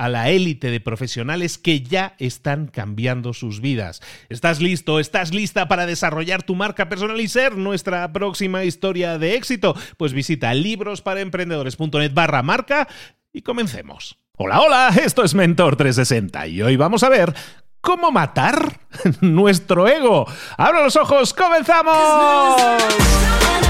a la élite de profesionales que ya están cambiando sus vidas. ¿Estás listo? ¿Estás lista para desarrollar tu marca personal y ser nuestra próxima historia de éxito? Pues visita librosparaemprendedores.net barra marca y comencemos. Hola, hola, esto es Mentor 360 y hoy vamos a ver cómo matar nuestro ego. ¡Abra los ojos! ¡Comenzamos!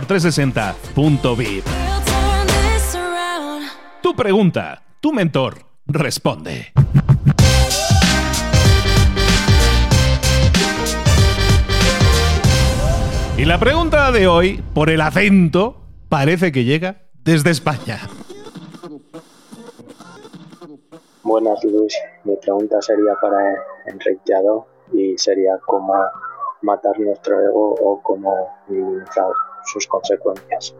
mentor360.vip. Tu pregunta, tu mentor responde. Y la pregunta de hoy, por el acento, parece que llega desde España. Buenas Luis, mi pregunta sería para Enrique y sería cómo matar nuestro ego o cómo minimizar sus consecuencias.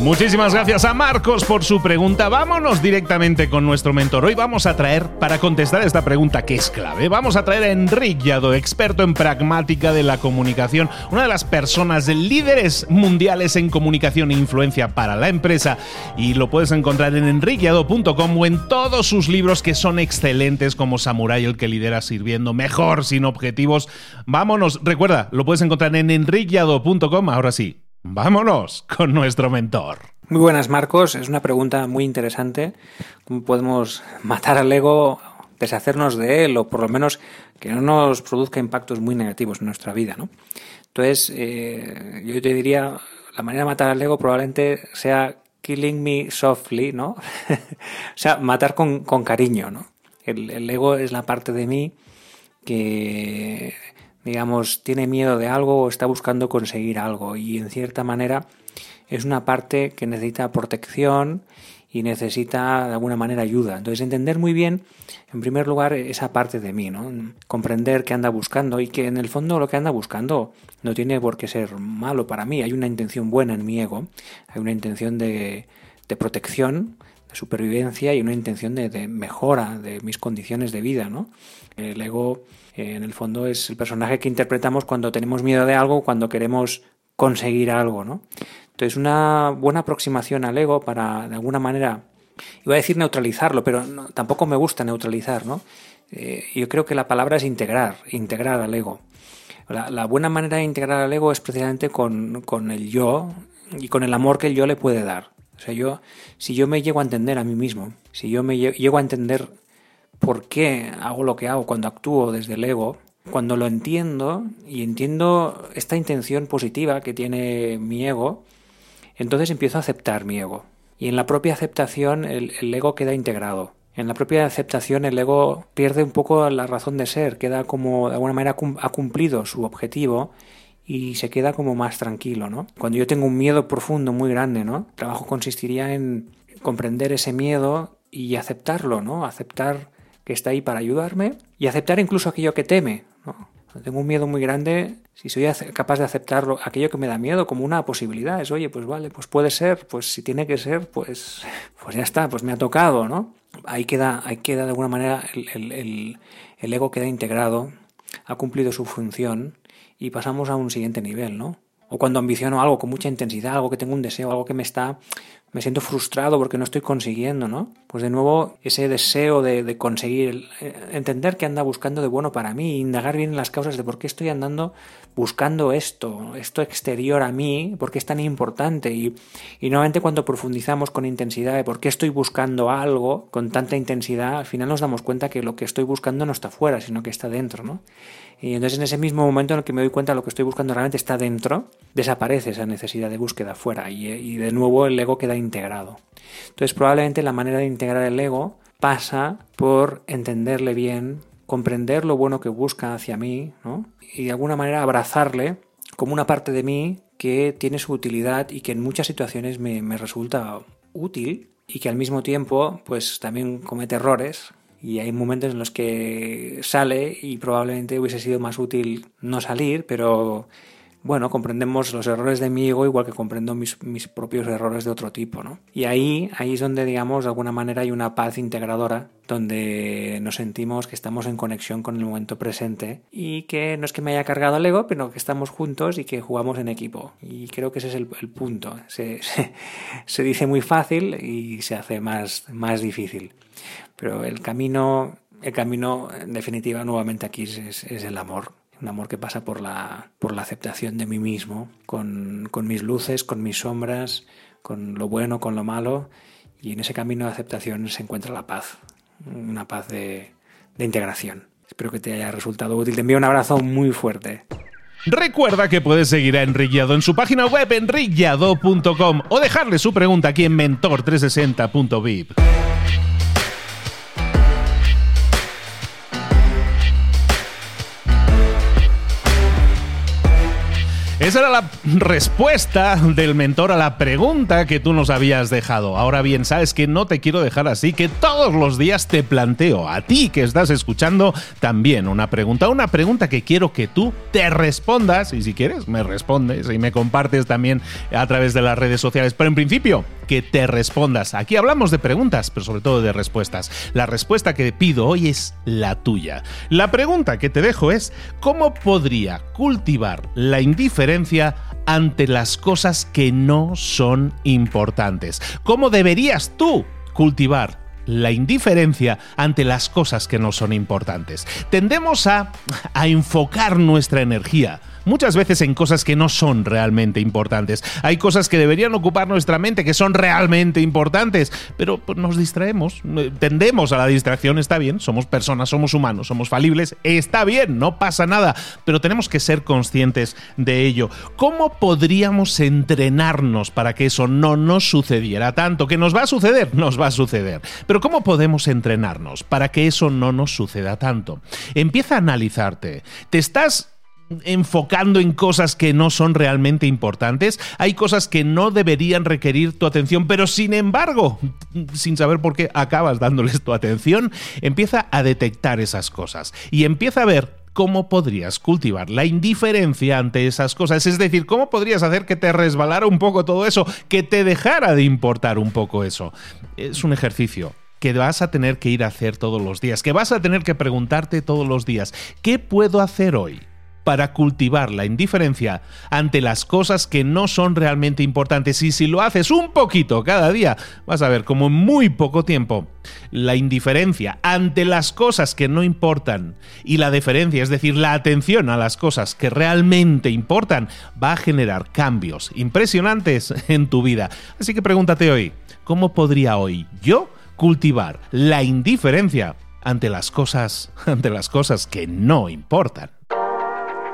Muchísimas gracias a Marcos por su pregunta. Vámonos directamente con nuestro mentor. Hoy vamos a traer, para contestar esta pregunta que es clave, vamos a traer a Enrique Yado, experto en pragmática de la comunicación, una de las personas líderes mundiales en comunicación e influencia para la empresa. Y lo puedes encontrar en enriqueado.com o en todos sus libros que son excelentes, como Samurai, el que lidera sirviendo mejor, sin objetivos. Vámonos, recuerda, lo puedes encontrar en enriqueado.com. Ahora sí, Vámonos con nuestro mentor. Muy buenas, Marcos. Es una pregunta muy interesante. ¿Cómo podemos matar al ego, deshacernos de él o por lo menos que no nos produzca impactos muy negativos en nuestra vida? ¿no? Entonces, eh, yo te diría, la manera de matar al ego probablemente sea killing me softly, ¿no? o sea, matar con, cariño, ¿no? el ego es la parte de mí que digamos, tiene miedo de algo o está buscando conseguir algo y en cierta manera es una parte que necesita protección y necesita de alguna manera ayuda. Entonces entender muy bien, en primer lugar, esa parte de mí, ¿no? Comprender qué anda buscando y que en el fondo lo que anda buscando no tiene por qué ser malo para mí. Hay una intención buena en mi ego, hay una intención de, de protección, de supervivencia y una intención de, de mejora de mis condiciones de vida, ¿no? El ego en el fondo es el personaje que interpretamos cuando tenemos miedo de algo, cuando queremos conseguir algo, ¿no? Entonces, una buena aproximación al ego para, de alguna manera, iba a decir neutralizarlo, pero tampoco me gusta neutralizar, ¿no? Eh, yo creo que la palabra es integrar, integrar al ego. La, buena manera de integrar al ego es precisamente con, con, el yo y con el amor que el yo le puede dar. O sea, yo, si yo me llego a entender a mí mismo, si yo me llego a entender por qué hago lo que hago cuando actúo desde el ego, cuando lo entiendo y entiendo esta intención positiva que tiene mi ego, entonces empiezo a aceptar mi ego. Y en la propia aceptación el, ego queda integrado. En la propia aceptación el ego pierde un poco la razón de ser, queda como de alguna manera ha cumplido su objetivo y se queda como más tranquilo, ¿no? Cuando yo tengo un miedo profundo muy grande, ¿no? El trabajo consistiría en comprender ese miedo y aceptarlo, ¿no? Aceptar que está ahí para ayudarme y aceptar incluso aquello que teme, ¿no? Tengo un miedo muy grande, si soy capaz de aceptarlo, aquello que me da miedo como una posibilidad, es, oye, pues vale, pues puede ser, pues si tiene que ser, pues, pues ya está, pues me ha tocado, ¿no? Ahí queda, ahí queda de alguna manera el, el, el ego queda integrado, ha cumplido su función y pasamos a un siguiente nivel, ¿no? O cuando ambiciono algo con mucha intensidad, algo que tengo un deseo, algo que me está me siento frustrado porque no estoy consiguiendo, ¿no? Pues de nuevo ese deseo de, conseguir, eh, entender qué anda buscando de bueno para mí, indagar bien en las causas de por qué estoy andando buscando esto, esto exterior a mí, por qué es tan importante y, y nuevamente cuando profundizamos con intensidad de por qué estoy buscando algo con tanta intensidad, al final nos damos cuenta que lo que estoy buscando no está fuera, sino que está dentro, ¿no? Y entonces en ese mismo momento en el que me doy cuenta de lo que estoy buscando realmente está dentro, desaparece esa necesidad de búsqueda fuera y, de nuevo el ego queda integrado. Entonces probablemente la manera de integrar el ego pasa por entenderle bien, comprender lo bueno que busca hacia mí, ¿no? Y de alguna manera abrazarle como una parte de mí que tiene su utilidad y que en muchas situaciones me, me resulta útil y que al mismo tiempo pues también comete errores y hay momentos en los que sale y probablemente hubiese sido más útil no salir, pero bueno, comprendemos los errores de mi ego igual que comprendo mis, propios errores de otro tipo, ¿no? Y ahí, ahí es donde, digamos, de alguna manera hay una paz integradora, donde nos sentimos que estamos en conexión con el momento presente y que no es que me haya cargado el ego, pero que estamos juntos y que jugamos en equipo. Y creo que ese es el, punto. Se, dice muy fácil y se hace más, más difícil. Pero el camino, el camino, en definitiva, nuevamente aquí es el amor un amor que pasa por la, por la aceptación de mí mismo, con, con, mis luces, con mis sombras, con lo bueno, con lo malo, y en ese camino de aceptación se encuentra la paz, una paz de, de integración. Espero que te haya resultado útil. Te envío un abrazo muy fuerte. Recuerda que puedes seguir a Enriqueado en su página web enriqueado.com o dejarle su pregunta aquí en mentor360.vip. Esa era la respuesta del mentor a la pregunta que tú nos habías dejado. Ahora bien, sabes que no te quiero dejar así, que todos los días te planteo a ti que estás escuchando también una pregunta, una pregunta que quiero que tú te respondas y si quieres me respondes y me compartes también a través de las redes sociales. Pero en principio, que te respondas. Aquí hablamos de preguntas, pero sobre todo de respuestas. La respuesta que pido hoy es la tuya. La pregunta que te dejo es, ¿cómo podría cultivar la indiferencia ante las cosas que no son importantes? ¿Cómo deberías tú cultivar la indiferencia ante las cosas que no son importantes. Tendemos a, a enfocar nuestra energía muchas veces en cosas que no son realmente importantes. Hay cosas que deberían ocupar nuestra mente, que son realmente importantes, pero pues, nos distraemos, eh, tendemos a la distracción, está bien, somos personas, somos humanos, somos falibles, está bien, no pasa nada, pero tenemos que ser conscientes de ello. ¿Cómo podríamos entrenarnos para que eso no nos sucediera tanto? ¿Que nos va a suceder? Nos va a suceder. Pero ¿cómo podemos entrenarnos para que eso no nos suceda tanto? Empieza a analizarte. ¿Te estás enfocando en cosas que no son realmente importantes, hay cosas que no deberían requerir tu atención, pero sin embargo, sin saber por qué acabas dándoles tu atención, empieza a detectar esas cosas y empieza a ver cómo podrías cultivar la indiferencia ante esas cosas. Es decir, cómo podrías hacer que te resbalara un poco todo eso, que te dejara de importar un poco eso. Es un ejercicio que vas a tener que ir a hacer todos los días, que vas a tener que preguntarte todos los días, ¿qué puedo hacer hoy? Para cultivar la indiferencia ante las cosas que no son realmente importantes. Y si lo haces un poquito cada día, vas a ver como en muy poco tiempo la indiferencia ante las cosas que no importan y la deferencia, es decir, la atención a las cosas que realmente importan, va a generar cambios impresionantes en tu vida. Así que pregúntate hoy, ¿cómo podría hoy yo cultivar la indiferencia ante las cosas, ante las cosas que no importan.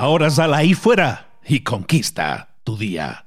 Ahora sal ahí fuera y conquista tu día.